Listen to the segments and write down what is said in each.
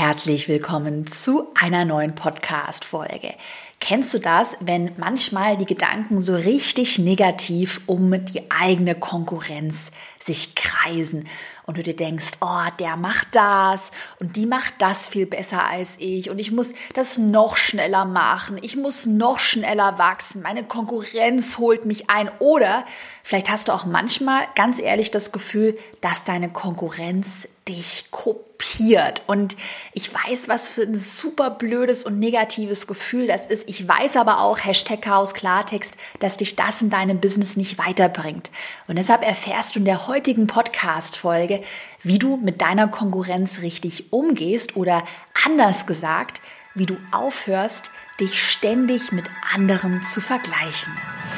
Herzlich willkommen zu einer neuen Podcast-Folge. Kennst du das, wenn manchmal die Gedanken so richtig negativ um die eigene Konkurrenz sich kreisen und du dir denkst, oh, der macht das und die macht das viel besser als ich und ich muss das noch schneller machen, ich muss noch schneller wachsen, meine Konkurrenz holt mich ein oder vielleicht hast du auch manchmal ganz ehrlich das Gefühl, dass deine Konkurrenz dich kopiert. Und ich weiß, was für ein super blödes und negatives Gefühl das ist. Ich weiß aber auch, Hashtag Chaos Klartext, dass dich das in deinem Business nicht weiterbringt. Und deshalb erfährst du in der heutigen Podcast-Folge, wie du mit deiner Konkurrenz richtig umgehst oder anders gesagt, wie du aufhörst, dich ständig mit anderen zu vergleichen.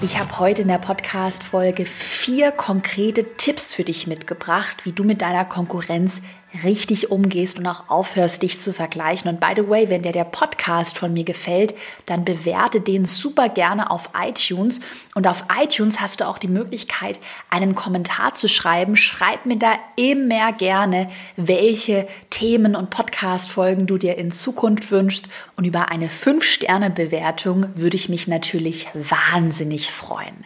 Ich habe heute in der Podcast-Folge vier konkrete Tipps für dich mitgebracht, wie du mit deiner Konkurrenz richtig umgehst und auch aufhörst, dich zu vergleichen. Und by the way, wenn dir der Podcast von mir gefällt, dann bewerte den super gerne auf iTunes. Und auf iTunes hast du auch die Möglichkeit, einen Kommentar zu schreiben. Schreib mir da immer gerne, welche Themen und Podcast-Folgen du dir in Zukunft wünschst. Und über eine 5-Sterne-Bewertung würde ich mich natürlich wahnsinnig freuen.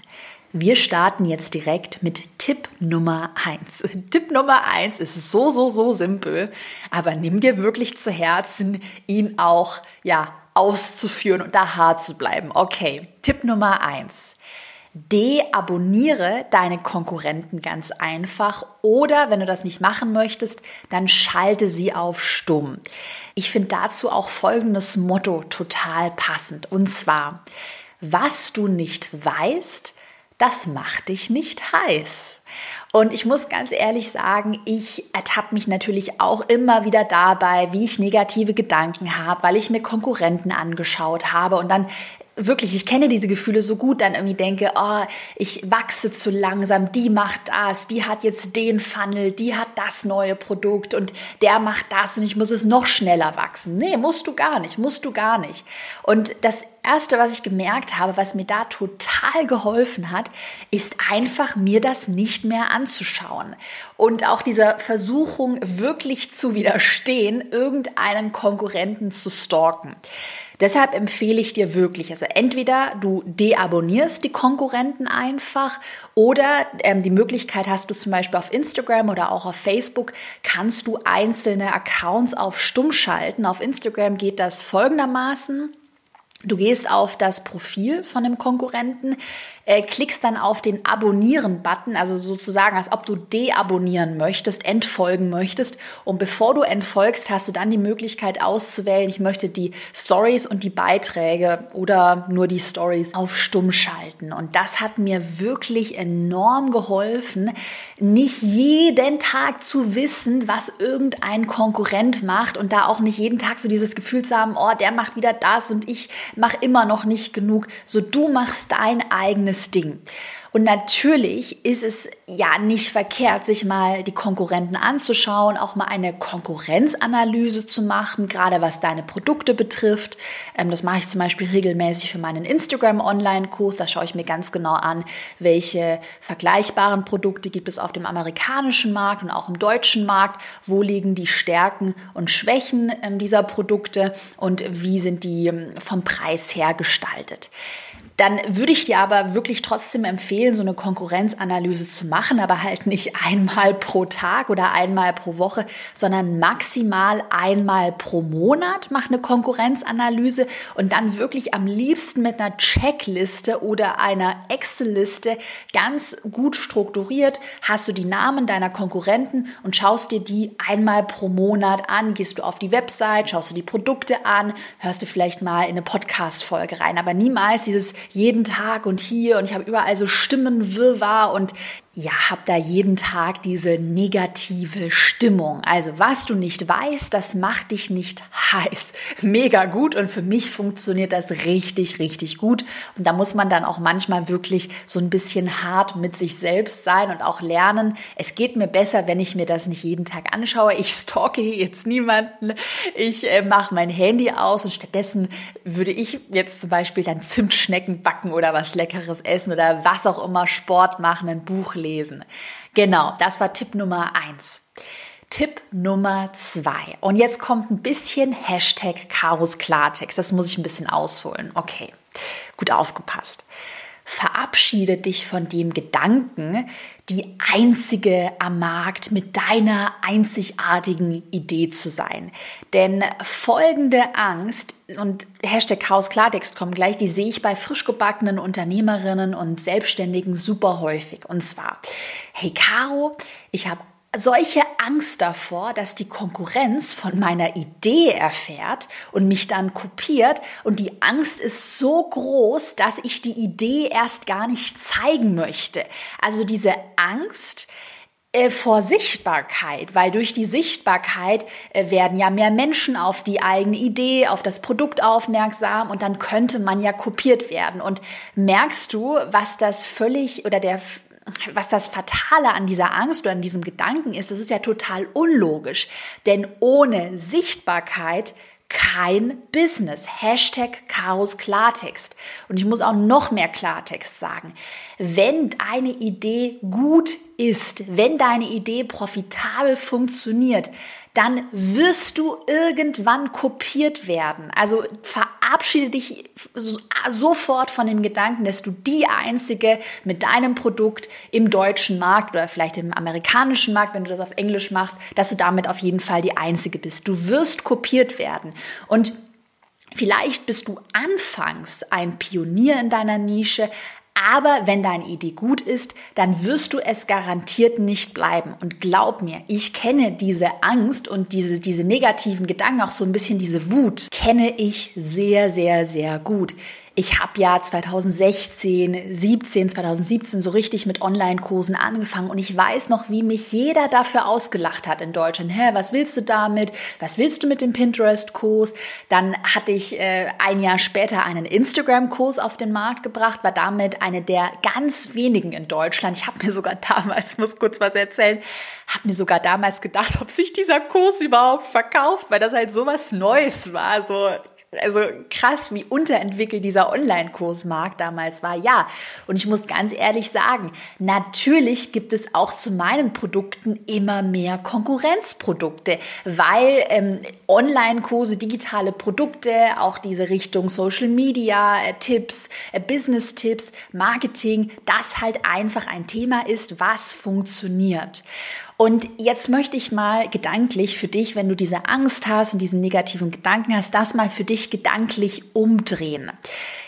Wir starten jetzt direkt mit Tipp Nummer eins. Tipp Nummer eins ist so, so, so simpel, aber nimm dir wirklich zu Herzen, ihn auch, ja, auszuführen und da hart zu bleiben. Okay, Tipp Nummer eins. Deabonniere deine Konkurrenten ganz einfach oder wenn du das nicht machen möchtest, dann schalte sie auf stumm. Ich finde dazu auch folgendes Motto total passend und zwar, was du nicht weißt, das macht dich nicht heiß. Und ich muss ganz ehrlich sagen, ich ertappe mich natürlich auch immer wieder dabei, wie ich negative Gedanken habe, weil ich mir Konkurrenten angeschaut habe und dann wirklich, ich kenne diese Gefühle so gut, dann irgendwie denke, oh, ich wachse zu langsam, die macht das, die hat jetzt den Funnel, die hat das neue Produkt und der macht das und ich muss es noch schneller wachsen. Nee, musst du gar nicht, musst du gar nicht. Und das erste, was ich gemerkt habe, was mir da total geholfen hat, ist einfach mir das nicht mehr anzuschauen und auch dieser Versuchung wirklich zu widerstehen, irgendeinen Konkurrenten zu stalken. Deshalb empfehle ich dir wirklich, also entweder du deabonnierst die Konkurrenten einfach oder ähm, die Möglichkeit hast du zum Beispiel auf Instagram oder auch auf Facebook, kannst du einzelne Accounts auf Stumm schalten. Auf Instagram geht das folgendermaßen. Du gehst auf das Profil von dem Konkurrenten, äh, klickst dann auf den Abonnieren-Button, also sozusagen, als ob du deabonnieren möchtest, entfolgen möchtest. Und bevor du entfolgst, hast du dann die Möglichkeit auszuwählen, ich möchte die Stories und die Beiträge oder nur die Stories auf stumm schalten. Und das hat mir wirklich enorm geholfen, nicht jeden Tag zu wissen, was irgendein Konkurrent macht und da auch nicht jeden Tag so dieses Gefühl zu haben, oh, der macht wieder das und ich mache immer noch nicht genug. So du machst dein eigenes eigenes Ding. Und natürlich ist es ja nicht verkehrt, sich mal die Konkurrenten anzuschauen, auch mal eine Konkurrenzanalyse zu machen, gerade was deine Produkte betrifft. Ähm, das mache ich zum Beispiel regelmäßig für meinen Instagram-Online-Kurs. Da schaue ich mir ganz genau an, welche vergleichbaren Produkte gibt es auf dem amerikanischen Markt und auch im deutschen Markt. Wo liegen die Stärken und Schwächen ähm, dieser Produkte und wie sind die ähm, vom Preis her gestaltet? Dann würde ich dir aber wirklich trotzdem empfehlen, so eine Konkurrenzanalyse zu machen, aber halt nicht einmal pro Tag oder einmal pro Woche, sondern maximal einmal pro Monat mach eine Konkurrenzanalyse und dann wirklich am liebsten mit einer Checkliste oder einer Excel-Liste ganz gut strukturiert hast du die Namen deiner Konkurrenten und schaust dir die einmal pro Monat an, gehst du auf die Website, schaust du die Produkte an, hörst du vielleicht mal in eine Podcast-Folge rein, aber niemals dieses jeden Tag und hier und ich habe überall so Stimmenwirrwarr und ja, hab da jeden Tag diese negative Stimmung. Also was du nicht weißt, das macht dich nicht heiß. Mega gut und für mich funktioniert das richtig, richtig gut. Und da muss man dann auch manchmal wirklich so ein bisschen hart mit sich selbst sein und auch lernen. Es geht mir besser, wenn ich mir das nicht jeden Tag anschaue. Ich stalke jetzt niemanden. Ich äh, mache mein Handy aus und stattdessen würde ich jetzt zum Beispiel dann Zimtschnecken backen oder was Leckeres essen oder was auch immer, Sport machen, ein Buch lesen. Genau, das war Tipp Nummer eins. Tipp Nummer zwei. Und jetzt kommt ein bisschen Hashtag Karos Klartext. Das muss ich ein bisschen ausholen. Okay, gut aufgepasst. Verabschiede dich von dem Gedanken, die einzige am Markt mit deiner einzigartigen Idee zu sein. Denn folgende Angst und Hashtag Chaos Klartext kommt gleich, die sehe ich bei frisch gebackenen Unternehmerinnen und Selbstständigen super häufig. Und zwar, hey Caro, ich habe solche Angst davor, dass die Konkurrenz von meiner Idee erfährt und mich dann kopiert. Und die Angst ist so groß, dass ich die Idee erst gar nicht zeigen möchte. Also diese Angst, äh, vor Sichtbarkeit, weil durch die Sichtbarkeit äh, werden ja mehr Menschen auf die eigene Idee, auf das Produkt aufmerksam und dann könnte man ja kopiert werden. Und merkst du, was das völlig oder der was das Fatale an dieser Angst oder an diesem Gedanken ist, das ist ja total unlogisch. Denn ohne Sichtbarkeit kein Business. Hashtag Chaos Klartext. Und ich muss auch noch mehr Klartext sagen. Wenn deine Idee gut ist, wenn deine Idee profitabel funktioniert, dann wirst du irgendwann kopiert werden. Also verabschiede dich sofort von dem Gedanken, dass du die einzige mit deinem Produkt im deutschen Markt oder vielleicht im amerikanischen Markt, wenn du das auf Englisch machst, dass du damit auf jeden Fall die einzige bist. Du wirst kopiert werden. Und Vielleicht bist du anfangs ein Pionier in deiner Nische, aber wenn deine Idee gut ist, dann wirst du es garantiert nicht bleiben. Und glaub mir, ich kenne diese Angst und diese, diese negativen Gedanken, auch so ein bisschen diese Wut, kenne ich sehr, sehr, sehr gut. Ich habe ja 2016, 17, 2017 so richtig mit Online-Kursen angefangen und ich weiß noch, wie mich jeder dafür ausgelacht hat in Deutschland. Hä, was willst du damit? Was willst du mit dem Pinterest-Kurs? Dann hatte ich äh, ein Jahr später einen Instagram-Kurs auf den Markt gebracht, war damit eine der ganz wenigen in Deutschland. Ich habe mir sogar damals, muss kurz was erzählen, habe mir sogar damals gedacht, ob sich dieser Kurs überhaupt verkauft, weil das halt so was Neues war. So also krass, wie unterentwickelt dieser Online-Kursmarkt damals war. Ja, und ich muss ganz ehrlich sagen, natürlich gibt es auch zu meinen Produkten immer mehr Konkurrenzprodukte, weil ähm, Online-Kurse, digitale Produkte, auch diese Richtung Social Media, äh, Tipps, äh, Business-Tipps, Marketing, das halt einfach ein Thema ist, was funktioniert. Und jetzt möchte ich mal gedanklich für dich, wenn du diese Angst hast und diesen negativen Gedanken hast, das mal für dich gedanklich umdrehen.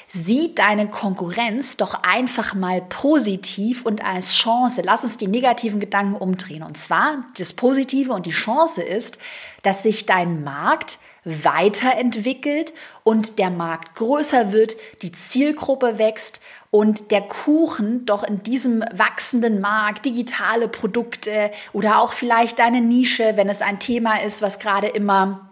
Sieh deine Konkurrenz doch einfach mal positiv und als Chance. Lass uns die negativen Gedanken umdrehen. Und zwar das Positive und die Chance ist, dass sich dein Markt weiterentwickelt und der Markt größer wird, die Zielgruppe wächst und der Kuchen doch in diesem wachsenden Markt, digitale Produkte oder auch vielleicht deine Nische, wenn es ein Thema ist, was gerade immer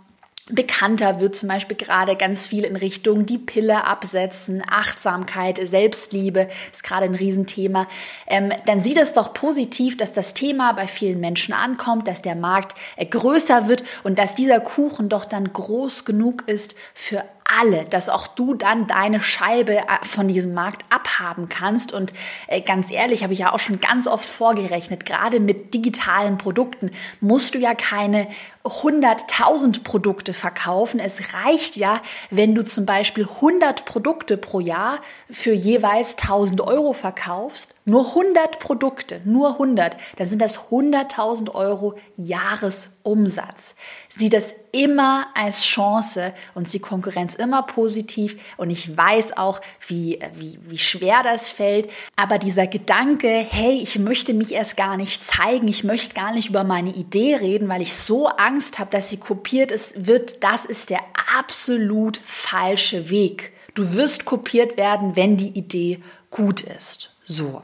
bekannter wird, zum Beispiel gerade ganz viel in Richtung die Pille absetzen, Achtsamkeit, Selbstliebe ist gerade ein Riesenthema, ähm, dann sieht es doch positiv, dass das Thema bei vielen Menschen ankommt, dass der Markt äh, größer wird und dass dieser Kuchen doch dann groß genug ist für alle, dass auch du dann deine Scheibe äh, von diesem Markt abhaben kannst. Und äh, ganz ehrlich, habe ich ja auch schon ganz oft vorgerechnet, gerade mit digitalen Produkten musst du ja keine 100.000 Produkte verkaufen. Es reicht ja, wenn du zum Beispiel 100 Produkte pro Jahr für jeweils 1000 Euro verkaufst. Nur 100 Produkte, nur 100, dann sind das 100.000 Euro Jahresumsatz. Sieh das immer als Chance und sieh Konkurrenz immer positiv. Und ich weiß auch, wie, wie, wie schwer das fällt. Aber dieser Gedanke, hey, ich möchte mich erst gar nicht zeigen, ich möchte gar nicht über meine Idee reden, weil ich so Angst habe, dass sie kopiert ist, wird, das ist der absolut falsche Weg. Du wirst kopiert werden, wenn die Idee gut ist. So.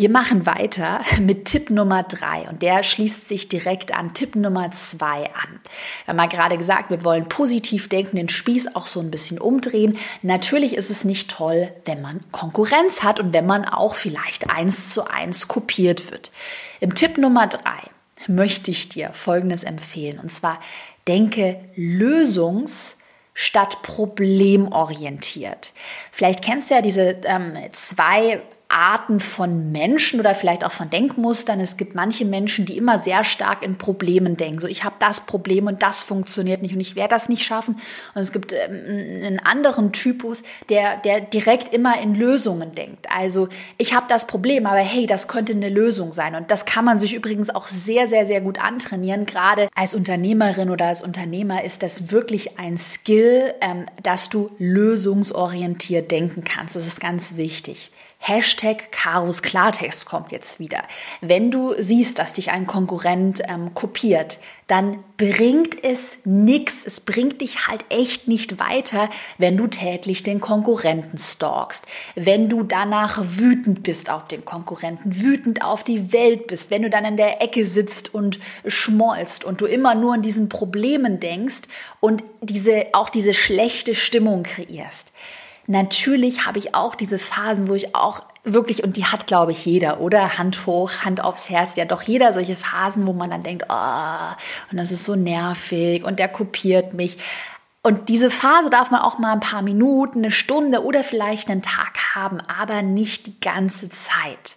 Wir machen weiter mit Tipp Nummer drei und der schließt sich direkt an Tipp Nummer zwei an. Wir haben ja gerade gesagt, wir wollen positiv denken, den Spieß auch so ein bisschen umdrehen. Natürlich ist es nicht toll, wenn man Konkurrenz hat und wenn man auch vielleicht eins zu eins kopiert wird. Im Tipp Nummer drei möchte ich dir Folgendes empfehlen und zwar denke lösungs- statt problemorientiert. Vielleicht kennst du ja diese ähm, zwei Arten von Menschen oder vielleicht auch von Denkmustern. Es gibt manche Menschen, die immer sehr stark in Problemen denken. So, ich habe das Problem und das funktioniert nicht und ich werde das nicht schaffen. Und es gibt ähm, einen anderen Typus, der, der direkt immer in Lösungen denkt. Also, ich habe das Problem, aber hey, das könnte eine Lösung sein. Und das kann man sich übrigens auch sehr, sehr, sehr gut antrainieren. Gerade als Unternehmerin oder als Unternehmer ist das wirklich ein Skill, ähm, dass du lösungsorientiert denken kannst. Das ist ganz wichtig. Hashtag Karos Klartext kommt jetzt wieder. Wenn du siehst, dass dich ein Konkurrent ähm, kopiert, dann bringt es nichts. Es bringt dich halt echt nicht weiter, wenn du täglich den Konkurrenten stalkst. Wenn du danach wütend bist auf den Konkurrenten, wütend auf die Welt bist, wenn du dann in der Ecke sitzt und schmolzt und du immer nur an diesen Problemen denkst und diese, auch diese schlechte Stimmung kreierst Natürlich habe ich auch diese Phasen, wo ich auch wirklich, und die hat, glaube ich, jeder, oder? Hand hoch, Hand aufs Herz, ja doch jeder solche Phasen, wo man dann denkt, oh, und das ist so nervig und der kopiert mich. Und diese Phase darf man auch mal ein paar Minuten, eine Stunde oder vielleicht einen Tag haben, aber nicht die ganze Zeit.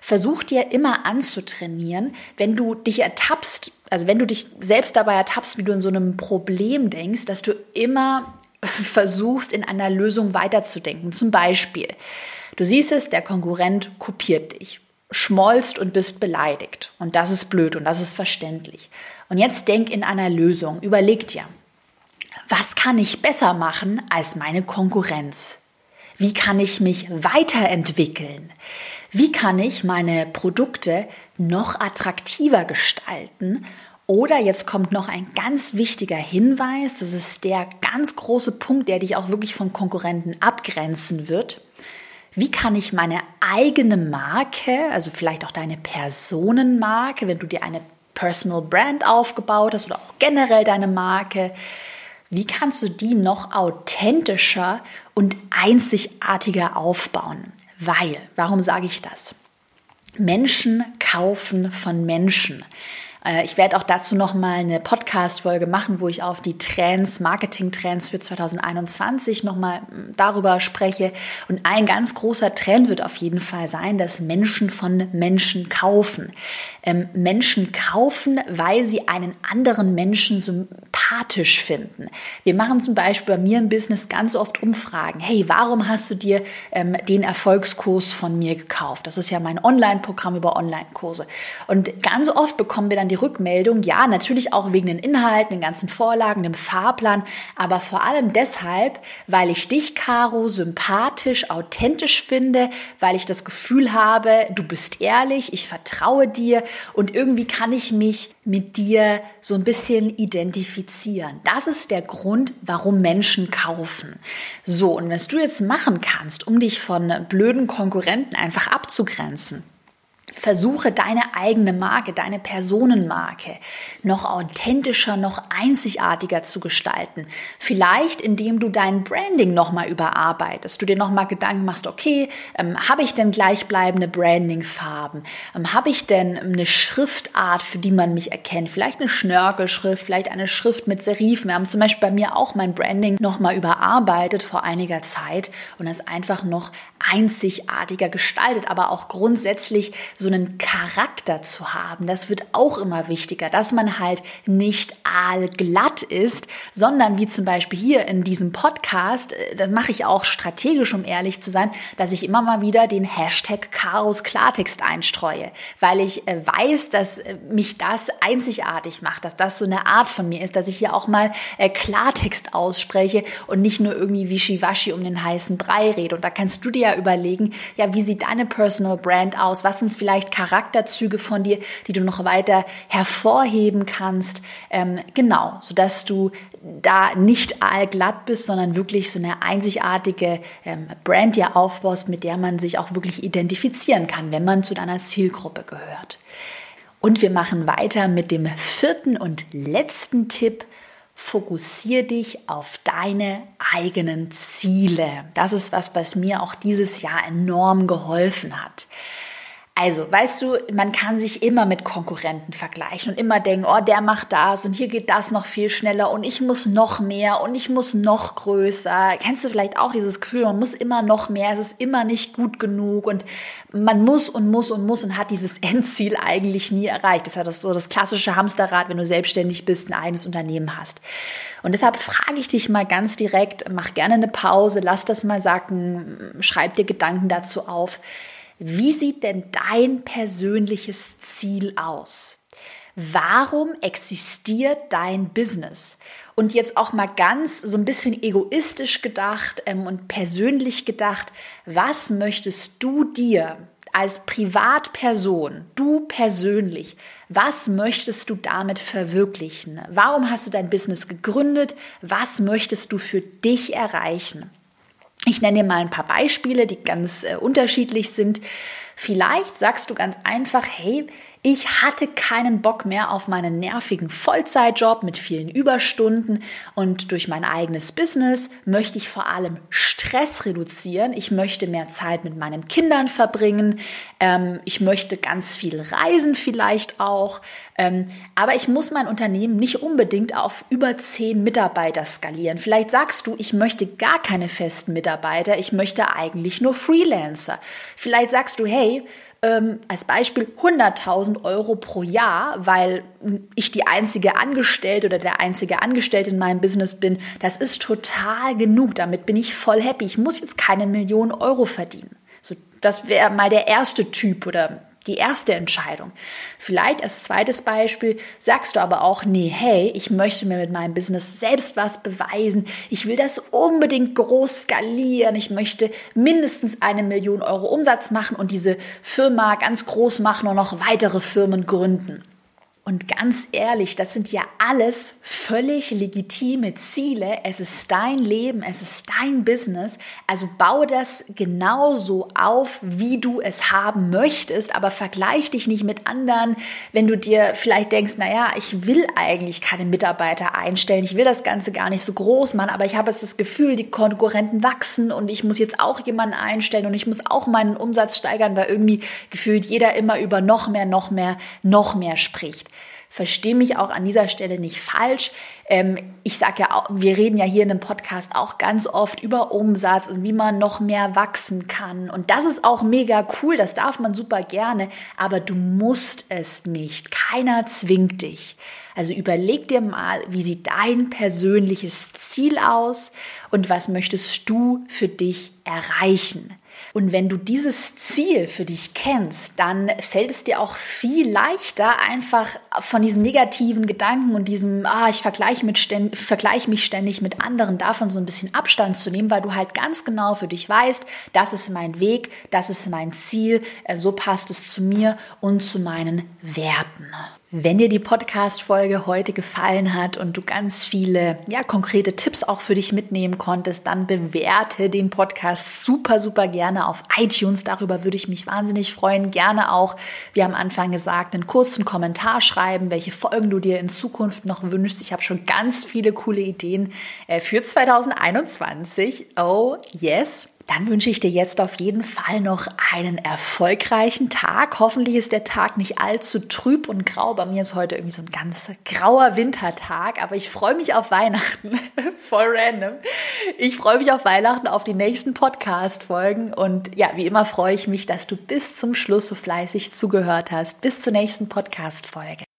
Versuch dir immer anzutrainieren, wenn du dich ertappst, also wenn du dich selbst dabei ertappst, wie du in so einem Problem denkst, dass du immer versuchst, in einer Lösung weiterzudenken. Zum Beispiel, du siehst es, der Konkurrent kopiert dich, schmolzt und bist beleidigt. Und das ist blöd und das ist verständlich. Und jetzt denk in einer Lösung. Überleg dir, was kann ich besser machen als meine Konkurrenz? Wie kann ich mich weiterentwickeln? Wie kann ich meine Produkte noch attraktiver gestalten oder jetzt kommt noch ein ganz wichtiger Hinweis, das ist der ganz große Punkt, der dich auch wirklich von Konkurrenten abgrenzen wird. Wie kann ich meine eigene Marke, also vielleicht auch deine Personenmarke, wenn du dir eine Personal Brand aufgebaut hast oder auch generell deine Marke, wie kannst du die noch authentischer und einzigartiger aufbauen? Weil, warum sage ich das? Menschen kaufen von Menschen. Äh, ich werde auch dazu noch mal eine Podcast-Folge machen, wo ich auf die Trends, Marketing-Trends für 2021 noch mal hm, darüber spreche. Und ein ganz großer Trend wird auf jeden Fall sein, dass Menschen von Menschen kaufen. Ähm, Menschen kaufen, weil sie einen anderen Menschen sympathisch finden. Wir machen zum Beispiel bei mir im Business ganz oft Umfragen. Hey, warum hast du dir ähm, den Erfolgskurs von mir gekauft? Das ist ja mein Online-Programm über Online-Kurse. Und ganz oft bekommen wir dann die Rückmeldung, ja, natürlich auch wegen den Inhalten, den ganzen Vorlagen, dem Fahrplan, aber vor allem deshalb, weil ich dich, Caro, sympathisch, authentisch finde, weil ich das Gefühl habe, du bist ehrlich, ich vertraue dir und irgendwie kann ich mich mit dir so ein bisschen identifizieren. Das ist der Grund, warum Menschen kaufen. So, und was du jetzt machen kannst, um dich von blöden Konkurrenten einfach abzugrenzen, Versuche deine eigene Marke, deine Personenmarke noch authentischer, noch einzigartiger zu gestalten. Vielleicht indem du dein Branding nochmal überarbeitest, du dir nochmal Gedanken machst, okay, ähm, habe ich denn gleichbleibende Brandingfarben? Ähm, habe ich denn eine Schriftart, für die man mich erkennt? Vielleicht eine Schnörkelschrift, vielleicht eine Schrift mit Serifen. Wir haben zum Beispiel bei mir auch mein Branding nochmal überarbeitet vor einiger Zeit und das einfach noch einzigartiger gestaltet, aber auch grundsätzlich so einen Charakter zu haben. Das wird auch immer wichtiger, dass man halt nicht aalglatt ist, sondern wie zum Beispiel hier in diesem Podcast, äh, das mache ich auch strategisch, um ehrlich zu sein, dass ich immer mal wieder den Hashtag Chaos Klartext einstreue, weil ich äh, weiß, dass äh, mich das einzigartig macht, dass das so eine Art von mir ist, dass ich hier auch mal Klartext ausspreche und nicht nur irgendwie wischiwaschi um den heißen Brei rede. Und da kannst du dir ja überlegen, ja, wie sieht deine Personal Brand aus? Was sind vielleicht Charakterzüge von dir, die du noch weiter hervorheben kannst? Ähm, genau, sodass du da nicht allglatt bist, sondern wirklich so eine einzigartige ähm, Brand dir aufbaust, mit der man sich auch wirklich identifizieren kann, wenn man zu deiner Zielgruppe gehört. Und wir machen weiter mit dem vierten und letzten Tipp. Fokussier dich auf deine eigenen Ziele. Das ist was, was mir auch dieses Jahr enorm geholfen hat. Also, weißt du, man kann sich immer mit Konkurrenten vergleichen und immer denken, oh, der macht das und hier geht das noch viel schneller und ich muss noch mehr und ich muss noch größer. Kennst du vielleicht auch dieses Gefühl, man muss immer noch mehr, es ist immer nicht gut genug und man muss und muss und muss und hat dieses Endziel eigentlich nie erreicht. Das ist so das klassische Hamsterrad, wenn du selbstständig bist, ein eigenes Unternehmen hast. Und deshalb frage ich dich mal ganz direkt, mach gerne eine Pause, lass das mal sacken, schreib dir Gedanken dazu auf. Wie sieht denn dein persönliches Ziel aus? Warum existiert dein Business? Und jetzt auch mal ganz so ein bisschen egoistisch gedacht ähm, und persönlich gedacht, was möchtest du dir als Privatperson, du persönlich, was möchtest du damit verwirklichen? Warum hast du dein Business gegründet? Was möchtest du für dich erreichen? Ich nenne dir mal ein paar Beispiele, die ganz äh, unterschiedlich sind. Vielleicht sagst du ganz einfach, hey, ich hatte keinen Bock mehr auf meinen nervigen Vollzeitjob mit vielen Überstunden und durch mein eigenes Business möchte ich vor allem Stress reduzieren. Ich möchte mehr Zeit mit meinen Kindern verbringen. Ähm, ich möchte ganz viel reisen vielleicht auch. Ähm, aber ich muss mein Unternehmen nicht unbedingt auf über zehn Mitarbeiter skalieren. Vielleicht sagst du, ich möchte gar keine festen Mitarbeiter. Ich möchte eigentlich nur Freelancer. Vielleicht sagst du, hey, ähm, als Beispiel 100.000 Euro pro Jahr, weil ich die einzige Angestellte oder der einzige Angestellte in meinem Business bin, das ist total genug. Damit bin ich voll happy. Ich muss jetzt keine Millionen Euro verdienen. So, das wäre mal der erste Typ oder die erste Entscheidung. Vielleicht als zweites Beispiel sagst du aber auch, nee, hey, ich möchte mir mit meinem Business selbst was beweisen. Ich will das unbedingt groß skalieren. Ich möchte mindestens eine Million Euro Umsatz machen und diese Firma ganz groß machen und noch weitere Firmen gründen. Und ganz ehrlich, das sind ja alles völlig legitime Ziele. Es ist dein Leben, es ist dein Business. Also baue das genauso auf, wie du es haben möchtest, aber vergleich dich nicht mit anderen, wenn du dir vielleicht denkst, naja, ich will eigentlich keine Mitarbeiter einstellen, ich will das Ganze gar nicht so groß machen, aber ich habe jetzt das Gefühl, die Konkurrenten wachsen und ich muss jetzt auch jemanden einstellen und ich muss auch meinen Umsatz steigern, weil irgendwie gefühlt jeder immer über noch mehr, noch mehr, noch mehr spricht. Verstehe mich auch an dieser Stelle nicht falsch. Ähm, ich sage ja, auch, wir reden ja hier in einem Podcast auch ganz oft über Umsatz und wie man noch mehr wachsen kann. Und das ist auch mega cool, das darf man super gerne, aber du musst es nicht. Keiner zwingt dich. Also überleg dir mal, wie sieht dein persönliches Ziel aus und was möchtest du für dich erreichen? Und wenn du dieses Ziel für dich kennst, dann fällt es dir auch viel leichter, einfach von diesen negativen Gedanken und diesem, ah, ich vergleiche, mit vergleiche mich ständig mit anderen, davon so ein bisschen Abstand zu nehmen, weil du halt ganz genau für dich weißt, das ist mein Weg, das ist mein Ziel, äh, so passt es zu mir und zu meinen Werten. Wenn dir die Podcast-Folge heute gefallen hat und du ganz viele, ja, konkrete Tipps auch für dich mitnehmen konntest, dann bewerte den Podcast super, super gerne auf iTunes. Darüber würde ich mich wahnsinnig freuen. Gerne auch, wie am Anfang gesagt, einen kurzen Kommentar schreiben, welche Folgen du dir in Zukunft noch wünschst. Ich habe schon ganz viele coole Ideen äh, für 2021. Oh, yes. Dann wünsche ich dir jetzt auf jeden Fall noch einen erfolgreichen Tag. Hoffentlich ist der Tag nicht allzu trüb und grau. Bei mir ist heute irgendwie so ein ganz grauer Wintertag, aber ich freue mich auf Weihnachten. Voll random. Ich freue mich auf Weihnachten, auf die nächsten Podcast-Folgen und ja, wie immer freue ich mich, dass du bis zum Schluss so fleißig zugehört hast. Bis zur nächsten Podcast-Folge.